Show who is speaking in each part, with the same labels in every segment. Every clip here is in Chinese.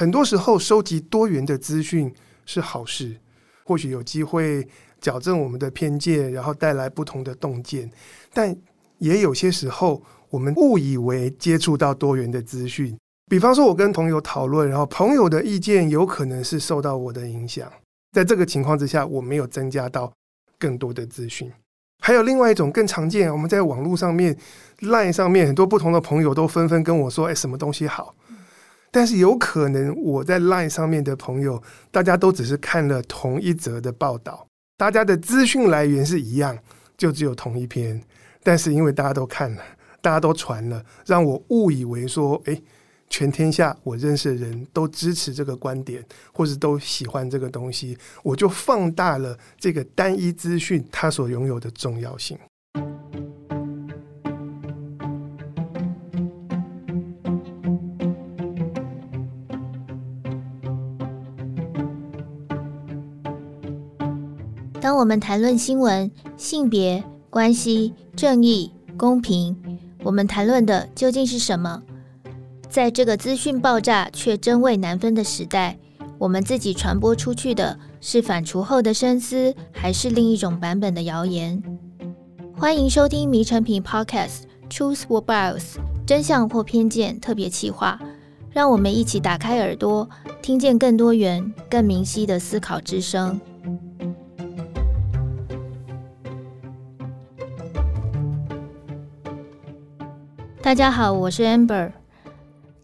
Speaker 1: 很多时候收集多元的资讯是好事，或许有机会矫正我们的偏见，然后带来不同的洞见。但也有些时候，我们误以为接触到多元的资讯，比方说，我跟朋友讨论，然后朋友的意见有可能是受到我的影响。在这个情况之下，我没有增加到更多的资讯。还有另外一种更常见，我们在网络上面、LINE 上面，很多不同的朋友都纷纷跟我说：“哎，什么东西好？”但是有可能我在 LINE 上面的朋友，大家都只是看了同一则的报道，大家的资讯来源是一样，就只有同一篇。但是因为大家都看了，大家都传了，让我误以为说：“哎。”全天下我认识的人都支持这个观点，或是都喜欢这个东西，我就放大了这个单一资讯它所拥有的重要性。
Speaker 2: 当我们谈论新闻、性别、关系、正义、公平，我们谈论的究竟是什么？在这个资讯爆炸却真伪难分的时代，我们自己传播出去的是反刍后的深思，还是另一种版本的谣言？欢迎收听《迷诚品 Podcast Truth or Bias》真相或偏见特别企划，让我们一起打开耳朵，听见更多元、更明晰的思考之声。大家好，我是 Amber。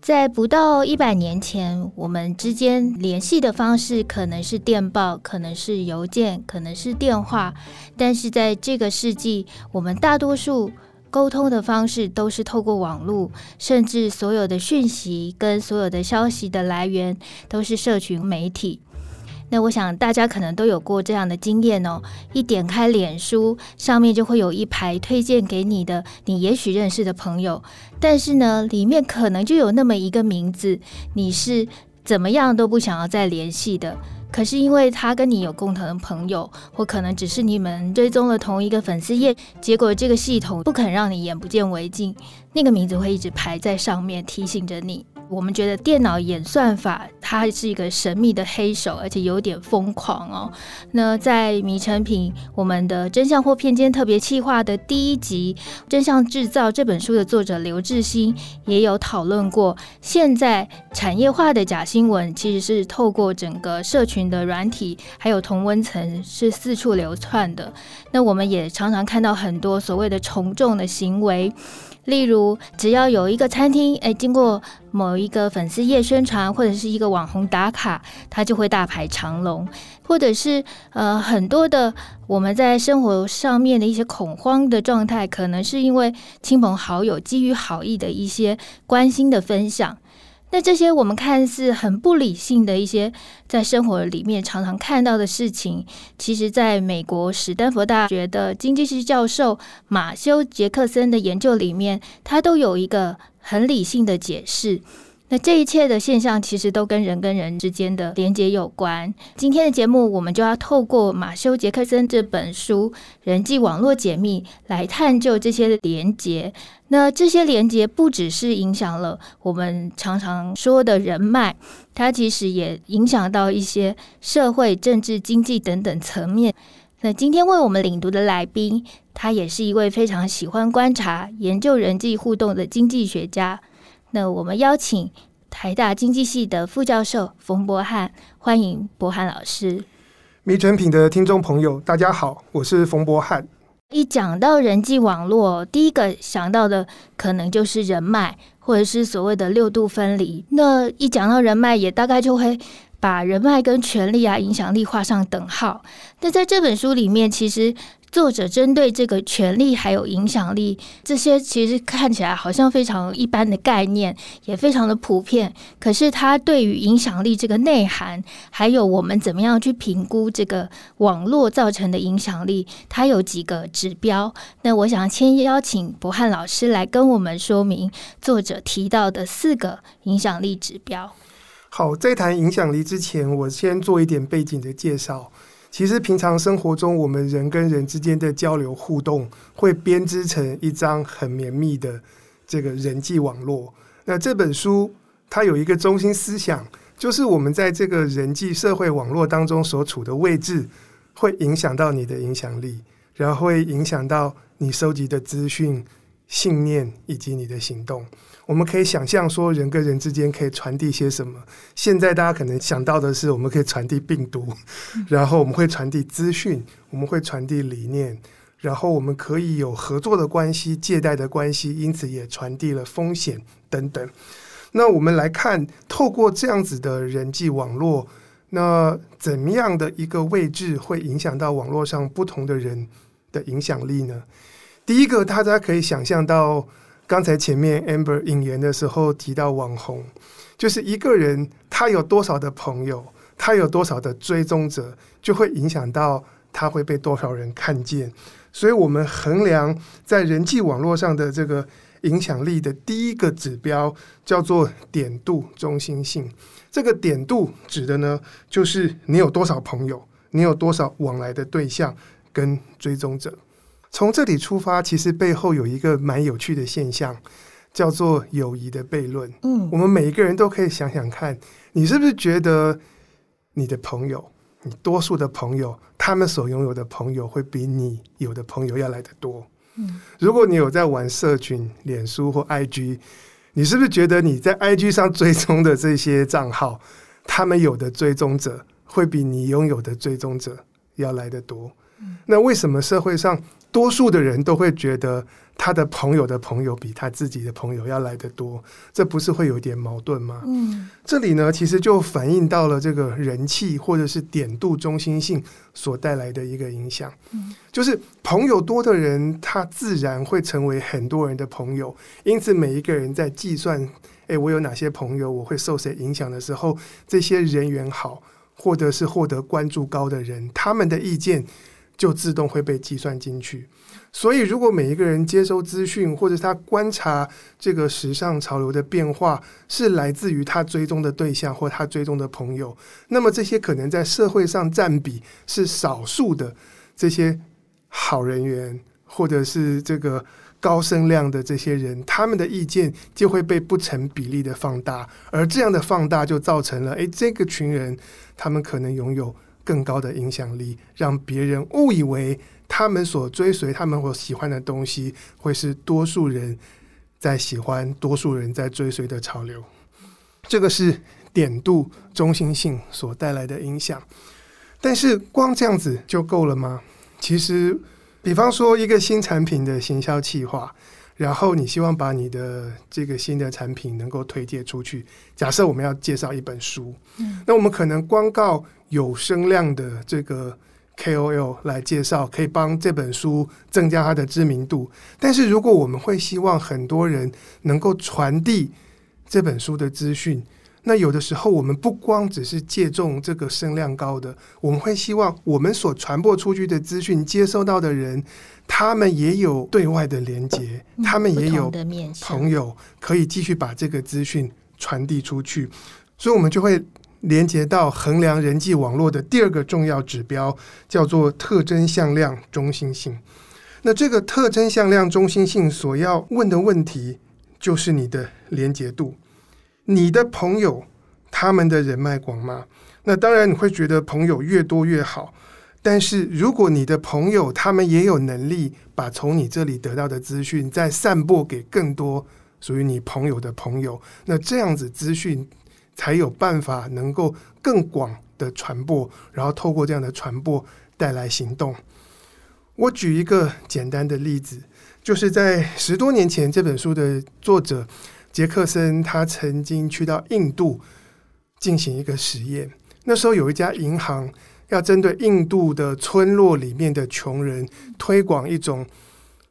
Speaker 2: 在不到一百年前，我们之间联系的方式可能是电报，可能是邮件，可能是电话。但是在这个世纪，我们大多数沟通的方式都是透过网络，甚至所有的讯息跟所有的消息的来源都是社群媒体。那我想大家可能都有过这样的经验哦，一点开脸书，上面就会有一排推荐给你的你也许认识的朋友，但是呢，里面可能就有那么一个名字，你是怎么样都不想要再联系的。可是因为他跟你有共同的朋友，或可能只是你们追踪了同一个粉丝页，结果这个系统不肯让你眼不见为净，那个名字会一直排在上面提醒着你。我们觉得电脑演算法它是一个神秘的黑手，而且有点疯狂哦。那在迷成品我们的真相或偏见特别企划的第一集《真相制造》这本书的作者刘志新也有讨论过，现在产业化的假新闻其实是透过整个社群的软体还有同温层是四处流窜的。那我们也常常看到很多所谓的从众的行为。例如，只要有一个餐厅，诶，经过某一个粉丝夜宣传，或者是一个网红打卡，它就会大排长龙，或者是呃很多的我们在生活上面的一些恐慌的状态，可能是因为亲朋好友基于好意的一些关心的分享。那这些我们看似很不理性的一些在生活里面常常看到的事情，其实在美国史丹佛大学的经济系教授马修杰克森的研究里面，他都有一个很理性的解释。那这一切的现象其实都跟人跟人之间的连接有关。今天的节目，我们就要透过马修杰克森这本书《人际网络解密》来探究这些连接。那这些连接不只是影响了我们常常说的人脉，它其实也影响到一些社会、政治、经济等等层面。那今天为我们领读的来宾，他也是一位非常喜欢观察、研究人际互动的经济学家。那我们邀请台大经济系的副教授冯博翰，欢迎博翰老师。
Speaker 1: 迷诚品的听众朋友，大家好，我是冯博翰。
Speaker 2: 一讲到人际网络，第一个想到的可能就是人脉，或者是所谓的六度分离。那一讲到人脉，也大概就会把人脉跟权力啊、影响力画上等号。那在这本书里面，其实。作者针对这个权力还有影响力，这些其实看起来好像非常一般的概念，也非常的普遍。可是他对于影响力这个内涵，还有我们怎么样去评估这个网络造成的影响力，它有几个指标。那我想先邀请柏翰老师来跟我们说明作者提到的四个影响力指标。
Speaker 1: 好，在谈影响力之前，我先做一点背景的介绍。其实平常生活中，我们人跟人之间的交流互动，会编织成一张很绵密的这个人际网络。那这本书它有一个中心思想，就是我们在这个人际社会网络当中所处的位置，会影响到你的影响力，然后会影响到你收集的资讯、信念以及你的行动。我们可以想象说，人跟人之间可以传递些什么？现在大家可能想到的是，我们可以传递病毒，然后我们会传递资讯，我们会传递理念，然后我们可以有合作的关系、借贷的关系，因此也传递了风险等等。那我们来看，透过这样子的人际网络，那怎么样的一个位置会影响到网络上不同的人的影响力呢？第一个，大家可以想象到，刚才前面 Amber 引言的时候提到网红，就是一个人他有多少的朋友，他有多少的追踪者，就会影响到他会被多少人看见。所以，我们衡量在人际网络上的这个。影响力的第一个指标叫做点度中心性。这个点度指的呢，就是你有多少朋友，你有多少往来的对象跟追踪者。从这里出发，其实背后有一个蛮有趣的现象，叫做友谊的悖论。嗯，我们每一个人都可以想想看，你是不是觉得你的朋友，你多数的朋友，他们所拥有的朋友，会比你有的朋友要来得多？如果你有在玩社群、脸书或 IG，你是不是觉得你在 IG 上追踪的这些账号，他们有的追踪者会比你拥有的追踪者要来得多？那为什么社会上多数的人都会觉得他的朋友的朋友比他自己的朋友要来得多？这不是会有点矛盾吗？嗯，这里呢，其实就反映到了这个人气或者是点度中心性所带来的一个影响。嗯，就是朋友多的人，他自然会成为很多人的朋友。因此，每一个人在计算，诶，我有哪些朋友，我会受谁影响的时候，这些人缘好或者是获得关注高的人，他们的意见。就自动会被计算进去。所以，如果每一个人接收资讯，或者他观察这个时尚潮流的变化，是来自于他追踪的对象或他追踪的朋友，那么这些可能在社会上占比是少数的这些好人员，或者是这个高声量的这些人，他们的意见就会被不成比例的放大，而这样的放大就造成了，诶，这个群人他们可能拥有。更高的影响力，让别人误以为他们所追随、他们所喜欢的东西，会是多数人在喜欢、多数人在追随的潮流。这个是点度中心性所带来的影响。但是，光这样子就够了吗？其实，比方说一个新产品的行销企划。然后你希望把你的这个新的产品能够推介出去。假设我们要介绍一本书，嗯，那我们可能光靠有声量的这个 KOL 来介绍，可以帮这本书增加它的知名度。但是如果我们会希望很多人能够传递这本书的资讯，那有的时候我们不光只是借重这个声量高的，我们会希望我们所传播出去的资讯接收到的人。他们也有对外的连接，他们也有朋友可以继续把这个资讯传递出去，所以我们就会连接到衡量人际网络的第二个重要指标，叫做特征向量中心性。那这个特征向量中心性所要问的问题，就是你的连接度，你的朋友他们的人脉广吗？那当然你会觉得朋友越多越好。但是，如果你的朋友他们也有能力把从你这里得到的资讯再散播给更多属于你朋友的朋友，那这样子资讯才有办法能够更广的传播，然后透过这样的传播带来行动。我举一个简单的例子，就是在十多年前，这本书的作者杰克森他曾经去到印度进行一个实验，那时候有一家银行。要针对印度的村落里面的穷人推广一种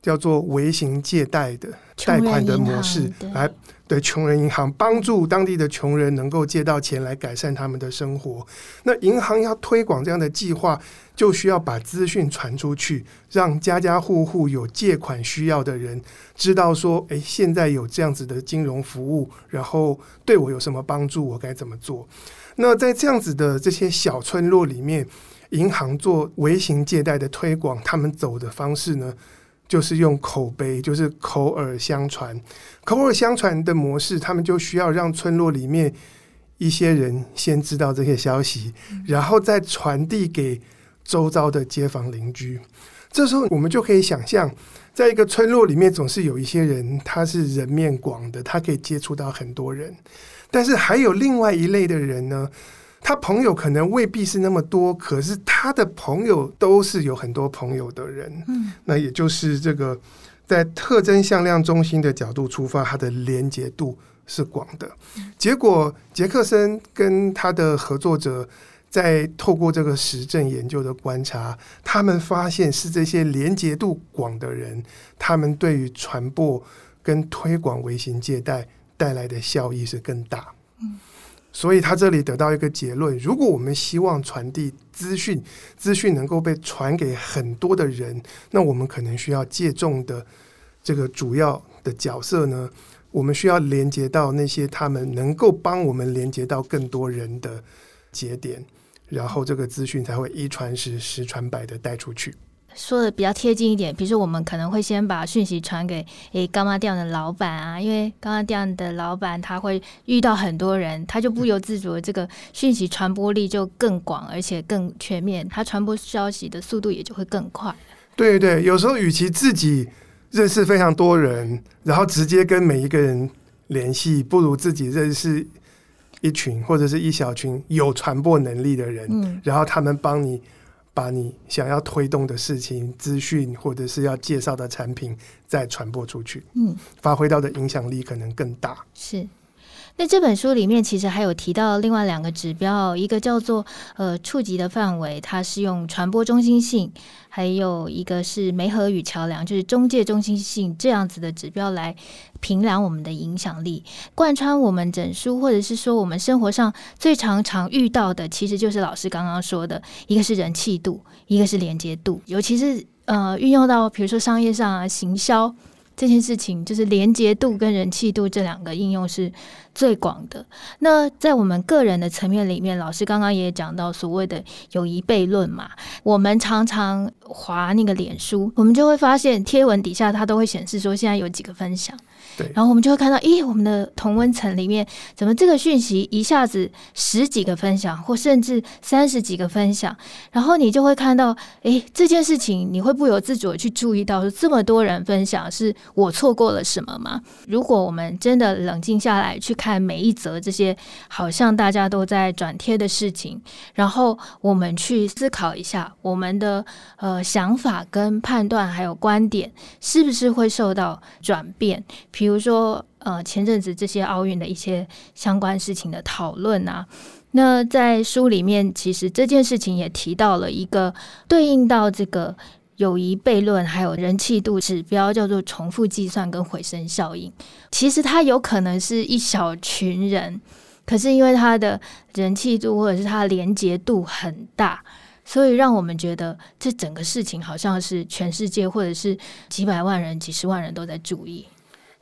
Speaker 1: 叫做微型借贷的贷款的模式，来对穷人银行帮助当地的穷人能够借到钱来改善他们的生活。那银行要推广这样的计划，就需要把资讯传出去，让家家户户有借款需要的人知道说：诶，现在有这样子的金融服务，然后对我有什么帮助，我该怎么做？那在这样子的这些小村落里面，银行做微型借贷的推广，他们走的方式呢，就是用口碑，就是口耳相传。口耳相传的模式，他们就需要让村落里面一些人先知道这些消息，然后再传递给周遭的街坊邻居。这时候，我们就可以想象，在一个村落里面，总是有一些人，他是人面广的，他可以接触到很多人。但是，还有另外一类的人呢，他朋友可能未必是那么多，可是他的朋友都是有很多朋友的人。嗯，那也就是这个，在特征向量中心的角度出发，它的连结度。是广的，结果杰克森跟他的合作者在透过这个实证研究的观察，他们发现是这些连结度广的人，他们对于传播跟推广微型借贷带来的效益是更大。所以他这里得到一个结论：如果我们希望传递资讯，资讯能够被传给很多的人，那我们可能需要借重的这个主要的角色呢？我们需要连接到那些他们能够帮我们连接到更多人的节点，然后这个资讯才会一传十，十传百的带出去。
Speaker 2: 说的比较贴近一点，比如说我们可能会先把讯息传给诶柑仔店的老板啊，因为柑仔店的老板他会遇到很多人，他就不由自主的这个讯息传播力就更广，而且更全面，他传播消息的速度也就会更快。
Speaker 1: 对对，有时候与其自己。认识非常多人，然后直接跟每一个人联系，不如自己认识一群或者是一小群有传播能力的人，嗯，然后他们帮你把你想要推动的事情、资讯或者是要介绍的产品再传播出去，嗯，发挥到的影响力可能更大。
Speaker 2: 是。那这本书里面其实还有提到另外两个指标，一个叫做呃触及的范围，它是用传播中心性，还有一个是媒合与桥梁，就是中介中心性这样子的指标来评量我们的影响力。贯穿我们整书，或者是说我们生活上最常常遇到的，其实就是老师刚刚说的，一个是人气度，一个是连接度，尤其是呃运用到比如说商业上啊，行销。这件事情就是连接度跟人气度这两个应用是最广的。那在我们个人的层面里面，老师刚刚也讲到所谓的友谊悖论嘛，我们常常划那个脸书，我们就会发现贴文底下它都会显示说现在有几个分享。然后我们就会看到，咦，我们的同温层里面怎么这个讯息一下子十几个分享，或甚至三十几个分享，然后你就会看到，诶，这件事情你会不由自主的去注意到，说这么多人分享，是我错过了什么吗？如果我们真的冷静下来去看每一则这些好像大家都在转贴的事情，然后我们去思考一下，我们的呃想法跟判断还有观点是不是会受到转变？比如说，呃，前阵子这些奥运的一些相关事情的讨论啊，那在书里面，其实这件事情也提到了一个对应到这个友谊悖论，还有人气度指标，叫做重复计算跟回声效应。其实它有可能是一小群人，可是因为它的人气度或者是它的连结度很大，所以让我们觉得这整个事情好像是全世界或者是几百万人、几十万人都在注意。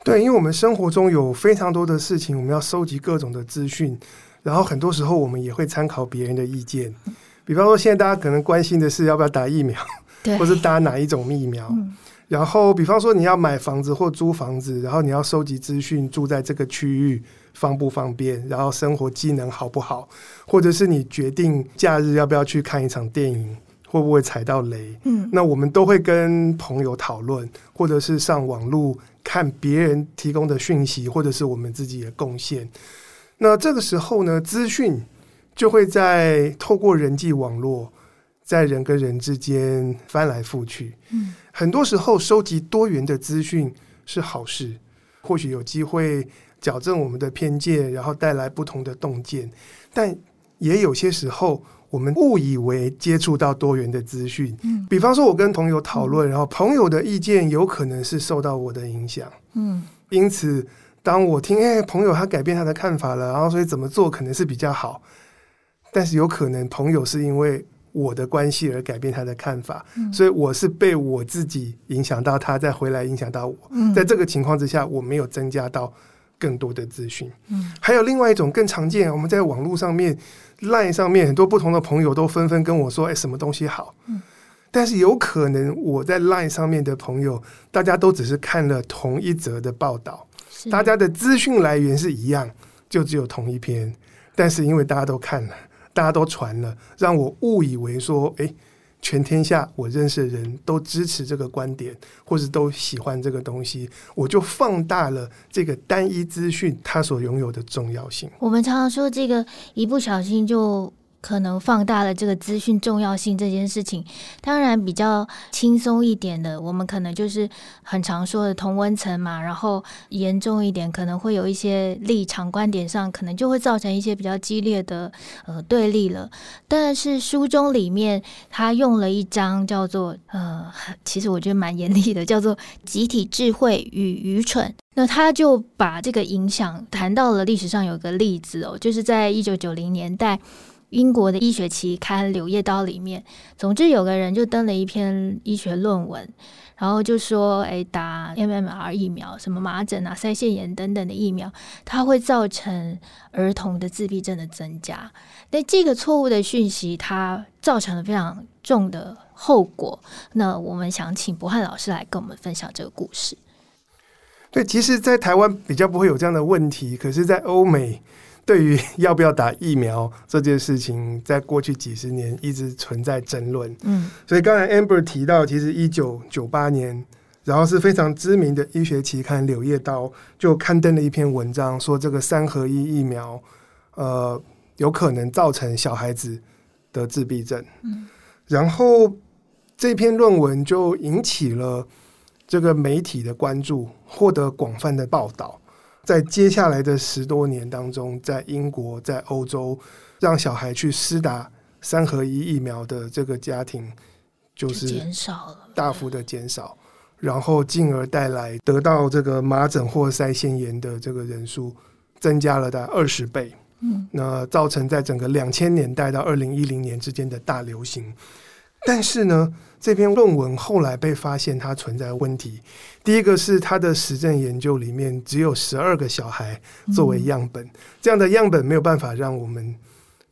Speaker 1: 对，因为我们生活中有非常多的事情，我们要收集各种的资讯，然后很多时候我们也会参考别人的意见。比方说，现在大家可能关心的是要不要打疫苗，或是打哪一种疫苗。嗯。然后，比方说你要买房子或租房子，然后你要收集资讯，住在这个区域方不方便，然后生活机能好不好，或者是你决定假日要不要去看一场电影，会不会踩到雷？嗯，那我们都会跟朋友讨论，或者是上网络。看别人提供的讯息，或者是我们自己的贡献，那这个时候呢，资讯就会在透过人际网络，在人跟人之间翻来覆去。嗯，很多时候收集多元的资讯是好事，或许有机会矫正我们的偏见，然后带来不同的洞见，但也有些时候。我们误以为接触到多元的资讯，嗯，比方说，我跟朋友讨论，然后朋友的意见有可能是受到我的影响，嗯，因此，当我听，哎，朋友他改变他的看法了，然后所以怎么做可能是比较好，但是有可能朋友是因为我的关系而改变他的看法，所以我是被我自己影响到他，再回来影响到我，在这个情况之下，我没有增加到更多的资讯，嗯，还有另外一种更常见，我们在网络上面。Line 上面很多不同的朋友都纷纷跟我说：“哎，什么东西好？”嗯，但是有可能我在 Line 上面的朋友，大家都只是看了同一则的报道，大家的资讯来源是一样，就只有同一篇。但是因为大家都看了，大家都传了，让我误以为说，哎，全天下我认识的人都支持这个观点，或是都喜欢这个东西，我就放大了这个单一资讯它所拥有的重要性。
Speaker 2: 我们常常说，这个一不小心就。可能放大了这个资讯重要性这件事情，当然比较轻松一点的，我们可能就是很常说的同温层嘛。然后严重一点，可能会有一些立场观点上，可能就会造成一些比较激烈的呃对立了。但是书中里面他用了一章叫做呃，其实我觉得蛮严厉的，叫做集体智慧与愚蠢。那他就把这个影响谈到了历史上有个例子哦，就是在一九九零年代。英国的医学期刊《柳叶刀》里面，总之有个人就登了一篇医学论文，然后就说：“哎，打 MMR 疫苗，什么麻疹啊、腮腺炎等等的疫苗，它会造成儿童的自闭症的增加。那这个错误的讯息，它造成了非常重的后果。那我们想请博翰老师来跟我们分享这个故事。
Speaker 1: 对，其实，在台湾比较不会有这样的问题，可是，在欧美。对于要不要打疫苗这件事情，在过去几十年一直存在争论。嗯，所以刚才 Amber 提到，其实一九九八年，然后是非常知名的医学期刊《柳叶刀》就刊登了一篇文章，说这个三合一疫苗，呃，有可能造成小孩子的自闭症。嗯，然后这篇论文就引起了这个媒体的关注，获得广泛的报道。在接下来的十多年当中，在英国、在欧洲，让小孩去施打三合一疫苗的这个家庭，就是减少了，大幅的减少，然后进而带来得到这个麻疹或腮腺炎的这个人数增加了大概二十倍。嗯，那造成在整个两千年代到二零一零年之间的大流行。但是呢，这篇论文后来被发现它存在问题。第一个是它的实证研究里面只有十二个小孩作为样本，这样的样本没有办法让我们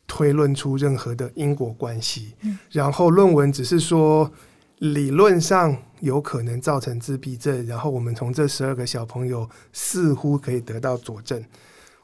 Speaker 1: 推论出任何的因果关系。然后论文只是说理论上有可能造成自闭症，然后我们从这十二个小朋友似乎可以得到佐证。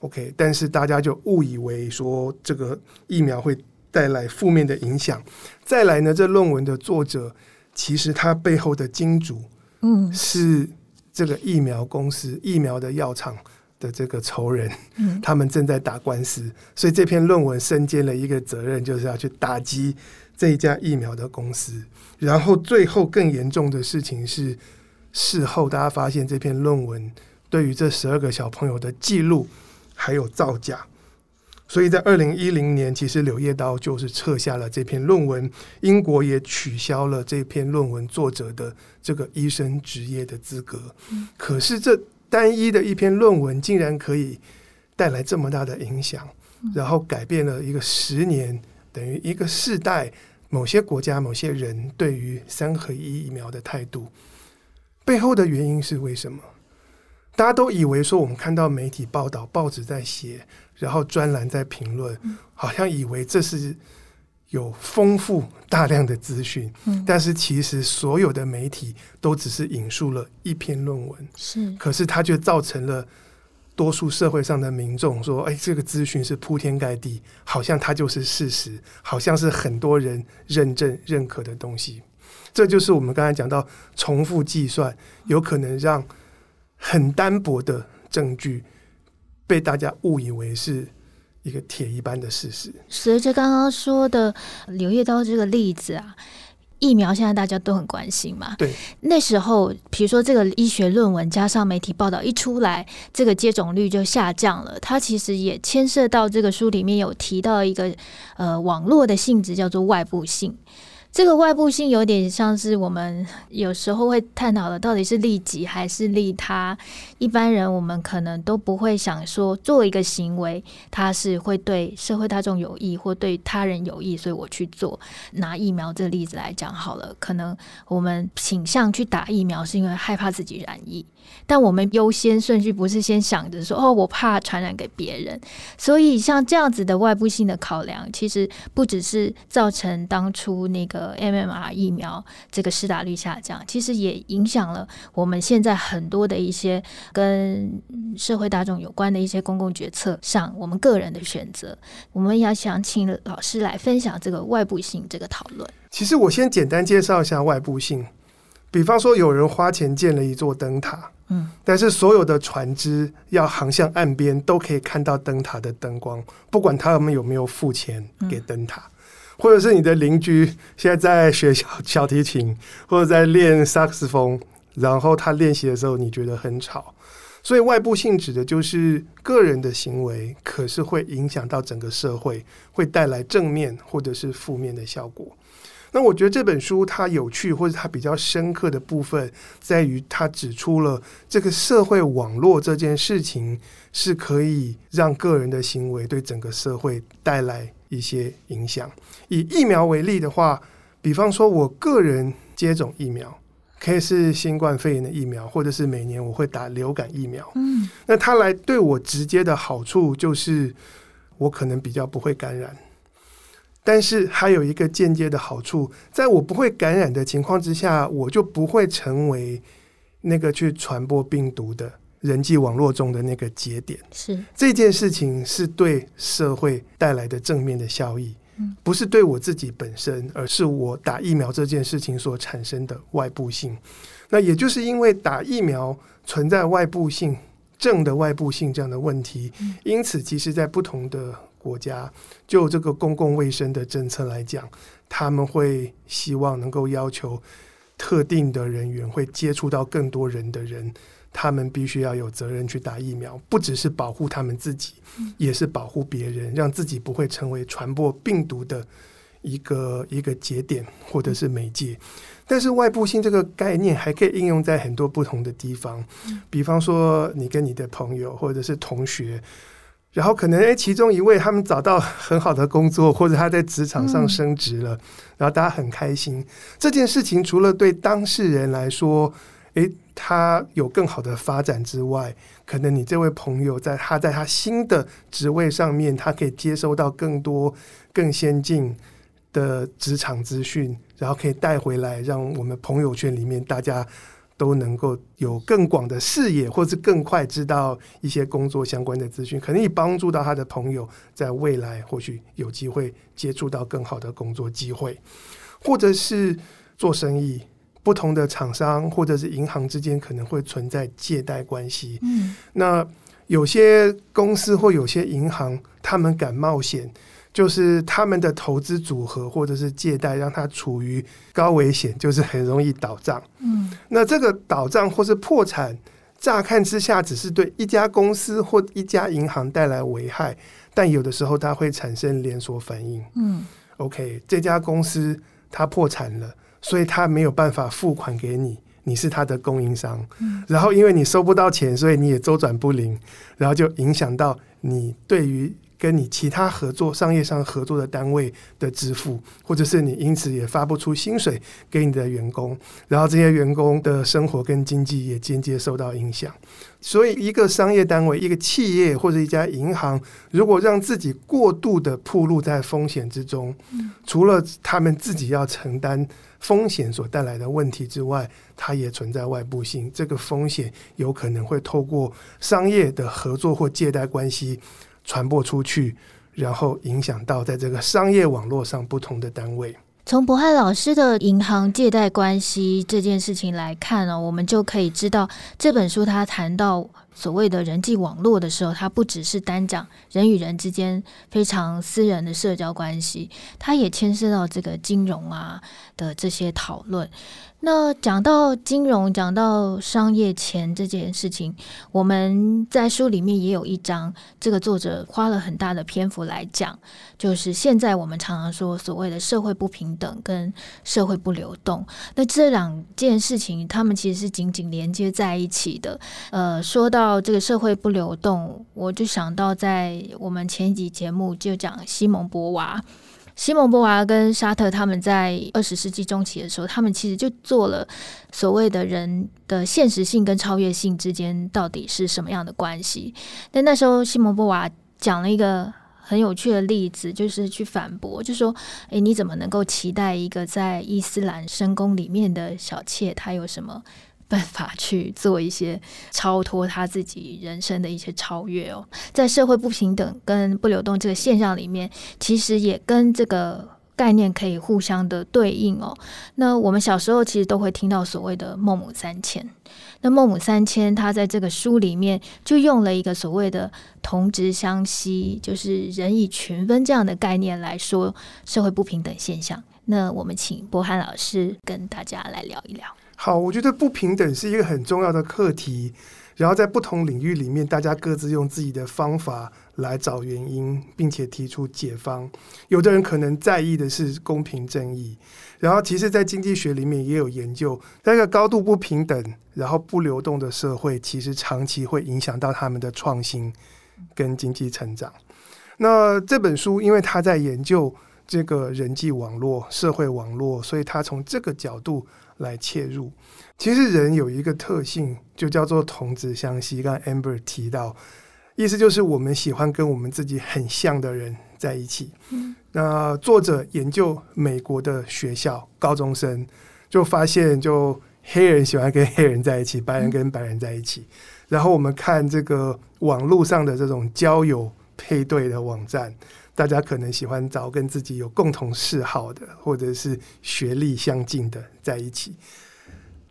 Speaker 1: OK，但是大家就误以为说这个疫苗会。带来负面的影响。再来呢，这论文的作者其实他背后的金主，嗯，是这个疫苗公司、疫苗的药厂的这个仇人，嗯，他们正在打官司，所以这篇论文身兼了一个责任，就是要去打击这一家疫苗的公司。然后最后更严重的事情是，事后大家发现这篇论文对于这十二个小朋友的记录还有造假。所以在二零一零年，其实《柳叶刀》就是撤下了这篇论文，英国也取消了这篇论文作者的这个医生职业的资格。可是这单一的一篇论文竟然可以带来这么大的影响，然后改变了一个十年，等于一个世代，某些国家、某些人对于三合一疫苗的态度，背后的原因是为什么？大家都以为说，我们看到媒体报道、报纸在写。然后专栏在评论，好像以为这是有丰富大量的资讯，嗯，但是其实所有的媒体都只是引述了一篇论文，是，可是它却造成了多数社会上的民众说：“哎，这个资讯是铺天盖地，好像它就是事实，好像是很多人认证认可的东西。”这就是我们刚才讲到重复计算，有可能让很单薄的证据。被大家误以为是一个铁一般的事实。
Speaker 2: 随着刚刚说的柳叶刀这个例子啊，疫苗现在大家都很关心嘛。
Speaker 1: 对，
Speaker 2: 那时候比如说这个医学论文加上媒体报道一出来，这个接种率就下降了。它其实也牵涉到这个书里面有提到一个呃网络的性质，叫做外部性。这个外部性有点像是我们有时候会探讨的，到底是利己还是利他？一般人我们可能都不会想说，做一个行为，它是会对社会大众有益或对他人有益，所以我去做。拿疫苗这个例子来讲好了，可能我们倾向去打疫苗，是因为害怕自己染疫。但我们优先顺序不是先想着说哦，我怕传染给别人，所以像这样子的外部性的考量，其实不只是造成当初那个 MMR 疫苗这个施打率下降，其实也影响了我们现在很多的一些跟社会大众有关的一些公共决策上，我们个人的选择。我们要想请老师来分享这个外部性这个讨论。
Speaker 1: 其实我先简单介绍一下外部性，比方说有人花钱建了一座灯塔。嗯，但是所有的船只要航向岸边，都可以看到灯塔的灯光，不管他们有没有付钱给灯塔，嗯、或者是你的邻居现在在学小小提琴，或者在练萨克斯风，然后他练习的时候你觉得很吵，所以外部性指的就是个人的行为，可是会影响到整个社会，会带来正面或者是负面的效果。那我觉得这本书它有趣或者它比较深刻的部分，在于它指出了这个社会网络这件事情是可以让个人的行为对整个社会带来一些影响。以疫苗为例的话，比方说我个人接种疫苗，可以是新冠肺炎的疫苗，或者是每年我会打流感疫苗。嗯，那它来对我直接的好处就是，我可能比较不会感染。但是还有一个间接的好处，在我不会感染的情况之下，我就不会成为那个去传播病毒的人际网络中的那个节点。
Speaker 2: 是
Speaker 1: 这件事情是对社会带来的正面的效益，不是对我自己本身，而是我打疫苗这件事情所产生的外部性。那也就是因为打疫苗存在外部性、正的外部性这样的问题，因此其实在不同的。国家就这个公共卫生的政策来讲，他们会希望能够要求特定的人员会接触到更多人的人，他们必须要有责任去打疫苗，不只是保护他们自己，也是保护别人，让自己不会成为传播病毒的一个一个节点或者是媒介。但是外部性这个概念还可以应用在很多不同的地方，比方说你跟你的朋友或者是同学。然后可能诶，其中一位他们找到很好的工作，或者他在职场上升职了，嗯、然后大家很开心。这件事情除了对当事人来说，诶，他有更好的发展之外，可能你这位朋友在他在他新的职位上面，他可以接收到更多更先进的职场资讯，然后可以带回来，让我们朋友圈里面大家。都能够有更广的视野，或是更快知道一些工作相关的资讯，可能也帮助到他的朋友，在未来或许有机会接触到更好的工作机会，或者是做生意，不同的厂商或者是银行之间可能会存在借贷关系。嗯，那有些公司或有些银行，他们敢冒险。就是他们的投资组合或者是借贷，让他处于高危险，就是很容易倒账。嗯，那这个倒账或是破产，乍看之下只是对一家公司或一家银行带来危害，但有的时候它会产生连锁反应。嗯，OK，这家公司它破产了，所以它没有办法付款给你，你是它的供应商。嗯，然后因为你收不到钱，所以你也周转不灵，然后就影响到你对于。跟你其他合作、商业上合作的单位的支付，或者是你因此也发不出薪水给你的员工，然后这些员工的生活跟经济也间接受到影响。所以，一个商业单位、一个企业或者一家银行，如果让自己过度的暴露在风险之中，除了他们自己要承担风险所带来的问题之外，它也存在外部性。这个风险有可能会透过商业的合作或借贷关系。传播出去，然后影响到在这个商业网络上不同的单位。
Speaker 2: 从柏翰老师的银行借贷关系这件事情来看呢，我们就可以知道这本书他谈到所谓的人际网络的时候，它不只是单讲人与人之间非常私人的社交关系，它也牵涉到这个金融啊的这些讨论。那讲到金融，讲到商业钱这件事情，我们在书里面也有一章，这个作者花了很大的篇幅来讲，就是现在我们常常说所谓的社会不平等跟社会不流动，那这两件事情，他们其实是紧紧连接在一起的。呃，说到这个社会不流动，我就想到在我们前几集节目就讲西蒙波娃。西蒙波娃跟沙特他们在二十世纪中期的时候，他们其实就做了所谓的人的现实性跟超越性之间到底是什么样的关系。但那时候西蒙波娃讲了一个很有趣的例子，就是去反驳，就说：“诶，你怎么能够期待一个在伊斯兰深宫里面的小妾，她有什么办法去做一些超脱他自己人生的一些超越？哦，在社会不平等跟不流动这个现象里面，其实也跟这个。”概念可以互相的对应哦。那我们小时候其实都会听到所谓的孟母三迁。那孟母三迁，他在这个书里面就用了一个所谓的同职相吸，就是人以群分这样的概念来说社会不平等现象。那我们请柏翰老师跟大家来聊一聊。
Speaker 1: 好，我觉得不平等是一个很重要的课题。然后在不同领域里面，大家各自用自己的方法来找原因，并且提出解方。有的人可能在意的是公平正义。然后，其实，在经济学里面也有研究，在一个高度不平等、然后不流动的社会，其实长期会影响到他们的创新跟经济成长。那这本书，因为他在研究这个人际网络、社会网络，所以他从这个角度来切入。其实人有一个特性，就叫做同质相吸。刚才 Amber 提到，意思就是我们喜欢跟我们自己很像的人在一起。嗯。那作者研究美国的学校高中生，就发现就黑人喜欢跟黑人在一起，白人跟白人在一起。然后我们看这个网络上的这种交友配对的网站，大家可能喜欢找跟自己有共同嗜好的，或者是学历相近的在一起。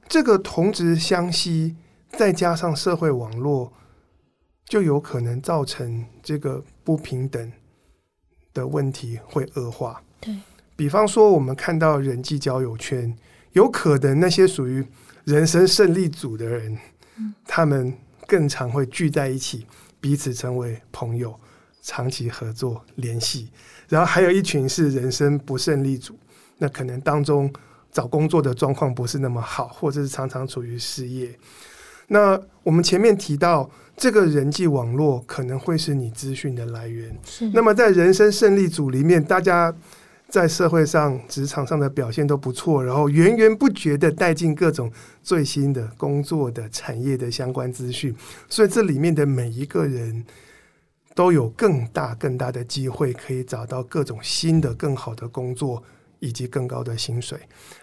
Speaker 1: 这个同质相吸，再加上社会网络，就有可能造成这个不平等的问题会恶化。
Speaker 2: 对，
Speaker 1: 比方说，我们看到人际交友圈，有可能那些属于人生胜利组的人，嗯，他们更常会聚在一起，彼此成为朋友，长期合作联系。然后还有一群是人生不胜利组，那可能当中。找工作的状况不是那么好，或者是常常处于失业。那我们前面提到，这个人际网络可能会是你资讯的来源。
Speaker 2: 是。
Speaker 1: 那么在人生胜利组里面，大家在社会上、职场上的表现都不错，然后源源不绝的带进各种最新的工作的产业的相关资讯，所以这里面的每一个人都有更大更大的机会可以找到各种新的更好的工作。以及更高的薪水，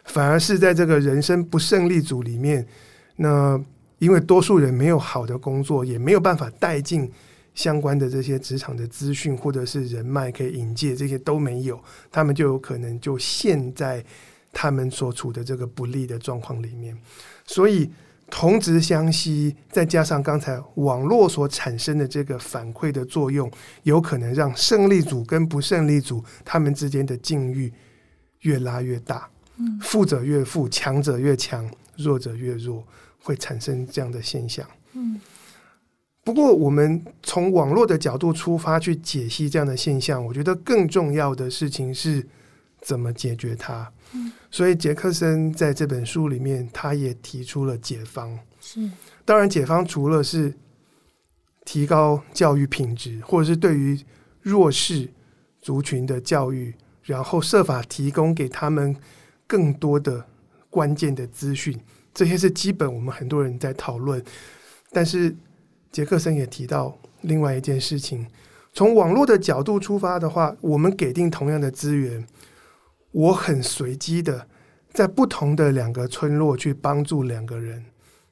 Speaker 1: 反而是在这个人生不胜利组里面，那因为多数人没有好的工作，也没有办法带进相关的这些职场的资讯，或者是人脉可以引介，这些都没有，他们就有可能就陷在他们所处的这个不利的状况里面。所以同质相吸，再加上刚才网络所产生的这个反馈的作用，有可能让胜利组跟不胜利组他们之间的境遇。越拉越大，嗯富者越富，强者越强，弱者越弱，会产生这样的现象。嗯，不过我们从网络的角度出发去解析这样的现象，我觉得更重要的事情是怎么解决它。嗯，所以杰克森在这本书里面，他也提出了解方。是，当然解方除了是提高教育品质，或者是对于弱势族群的教育。然后设法提供给他们更多的关键的资讯，这些是基本。我们很多人在讨论，但是杰克森也提到另外一件事情：从网络的角度出发的话，我们给定同样的资源，我很随机的在不同的两个村落去帮助两个人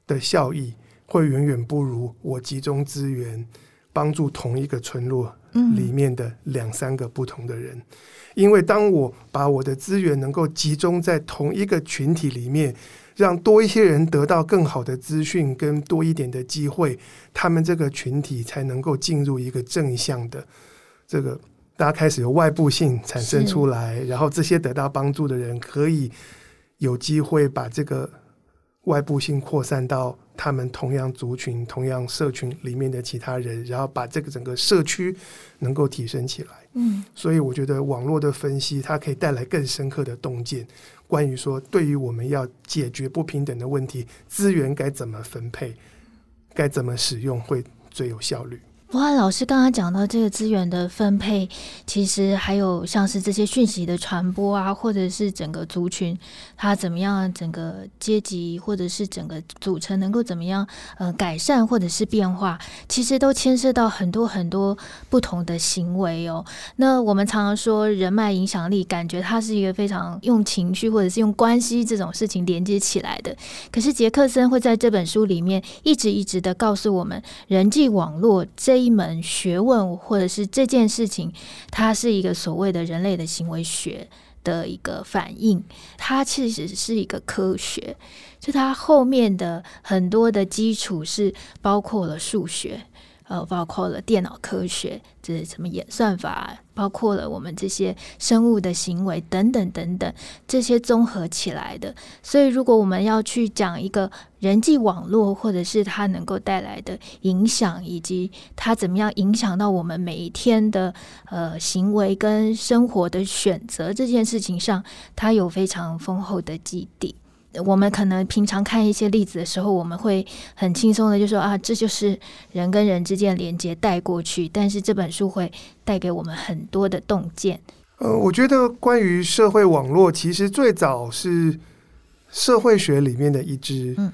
Speaker 1: 的效益，会远远不如我集中资源帮助同一个村落里面的两三个不同的人。因为当我把我的资源能够集中在同一个群体里面，让多一些人得到更好的资讯跟多一点的机会，他们这个群体才能够进入一个正向的这个，大家开始有外部性产生出来，然后这些得到帮助的人可以有机会把这个外部性扩散到。他们同样族群、同样社群里面的其他人，然后把这个整个社区能够提升起来。嗯，所以我觉得网络的分析，它可以带来更深刻的洞见，关于说，对于我们要解决不平等的问题，资源该怎么分配，该怎么使用会最有效率。
Speaker 2: 博翰老师刚刚讲到这个资源的分配，其实还有像是这些讯息的传播啊，或者是整个族群它怎么样，整个阶级或者是整个组成能够怎么样呃改善或者是变化，其实都牵涉到很多很多不同的行为哦。那我们常常说人脉影响力，感觉它是一个非常用情绪或者是用关系这种事情连接起来的。可是杰克森会在这本书里面一直一直的告诉我们，人际网络这一门学问，或者是这件事情，它是一个所谓的人类的行为学的一个反应，它其实是一个科学，就它后面的很多的基础是包括了数学。呃，包括了电脑科学，这是什么演算法，包括了我们这些生物的行为等等等等，这些综合起来的。所以，如果我们要去讲一个人际网络，或者是它能够带来的影响，以及它怎么样影响到我们每一天的呃行为跟生活的选择这件事情上，它有非常丰厚的基底。我们可能平常看一些例子的时候，我们会很轻松的就说啊，这就是人跟人之间的连接带过去。但是这本书会带给我们很多的洞见。
Speaker 1: 呃，我觉得关于社会网络，其实最早是社会学里面的一支，嗯，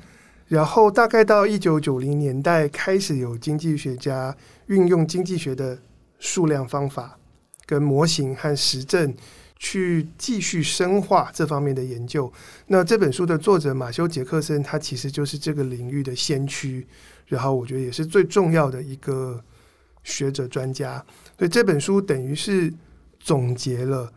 Speaker 1: 然后大概到一九九零年代开始有经济学家运用经济学的数量方法跟模型和实证。去继续深化这方面的研究。那这本书的作者马修·杰克森，他其实就是这个领域的先驱，然后我觉得也是最重要的一个学者专家。所以这本书等于是总结了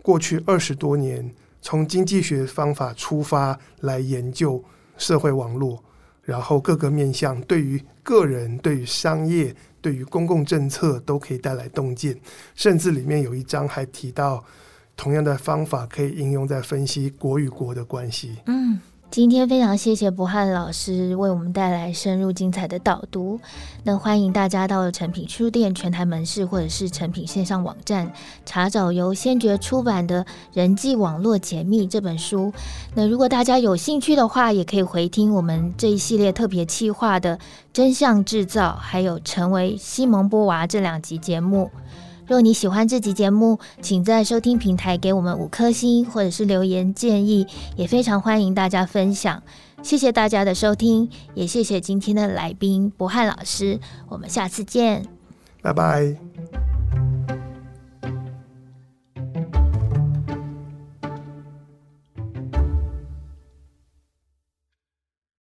Speaker 1: 过去二十多年从经济学方法出发来研究社会网络，然后各个面向对于个人、对于商业、对于公共政策都可以带来洞见，甚至里面有一章还提到。同样的方法可以应用在分析国与国的关系。
Speaker 2: 嗯，今天非常谢谢博翰老师为我们带来深入精彩的导读。那欢迎大家到诚品书店全台门市或者是诚品线上网站查找由先觉出版的《人际网络解密》这本书。那如果大家有兴趣的话，也可以回听我们这一系列特别企划的《真相制造》还有《成为西蒙波娃》这两集节目。若你喜欢这集节目，请在收听平台给我们五颗星，或者是留言建议，也非常欢迎大家分享。谢谢大家的收听，也谢谢今天的来宾博翰老师，我们下次见，
Speaker 1: 拜拜。